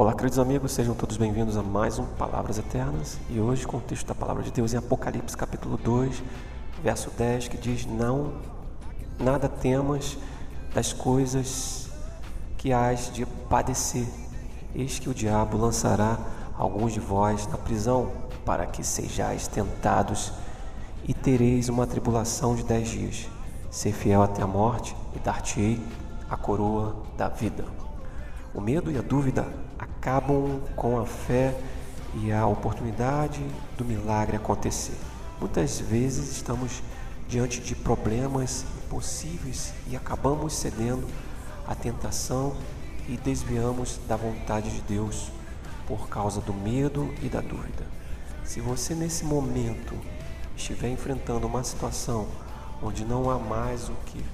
Olá, queridos amigos, sejam todos bem-vindos a mais um Palavras Eternas. E hoje, com o texto da palavra de Deus em Apocalipse, capítulo 2, verso 10, que diz: Não, nada temas das coisas que hás de padecer. Eis que o diabo lançará alguns de vós na prisão, para que sejais tentados, e tereis uma tribulação de dez dias. Ser fiel até a morte, e dar-te-ei a coroa da vida. O medo e a dúvida acabam com a fé e a oportunidade do milagre acontecer. Muitas vezes estamos diante de problemas impossíveis e acabamos cedendo à tentação e desviamos da vontade de Deus por causa do medo e da dúvida. Se você nesse momento estiver enfrentando uma situação onde não há mais o que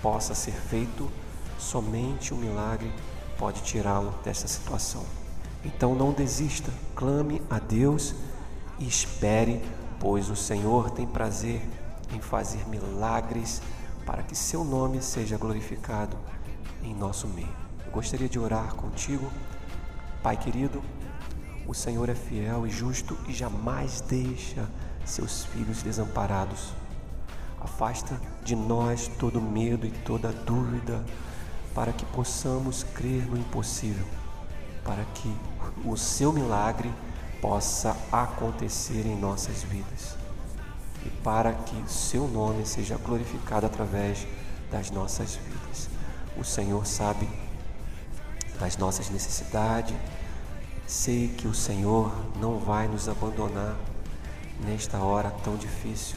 possa ser feito, somente o milagre pode tirá-lo dessa situação. Então não desista, clame a Deus e espere, pois o Senhor tem prazer em fazer milagres para que seu nome seja glorificado em nosso meio. Eu gostaria de orar contigo, Pai querido. O Senhor é fiel e justo e jamais deixa seus filhos desamparados. Afasta de nós todo medo e toda dúvida para que possamos crer no impossível, para que o seu milagre possa acontecer em nossas vidas e para que seu nome seja glorificado através das nossas vidas. O Senhor sabe das nossas necessidades, sei que o Senhor não vai nos abandonar nesta hora tão difícil.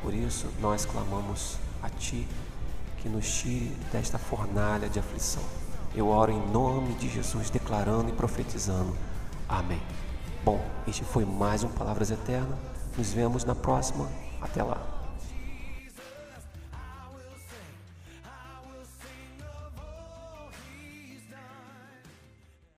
Por isso nós clamamos a Ti que nos tire desta fornalha de aflição. Eu oro em nome de Jesus, declarando e profetizando. Amém. Bom, este foi mais um Palavras Eternas. Nos vemos na próxima. Até lá.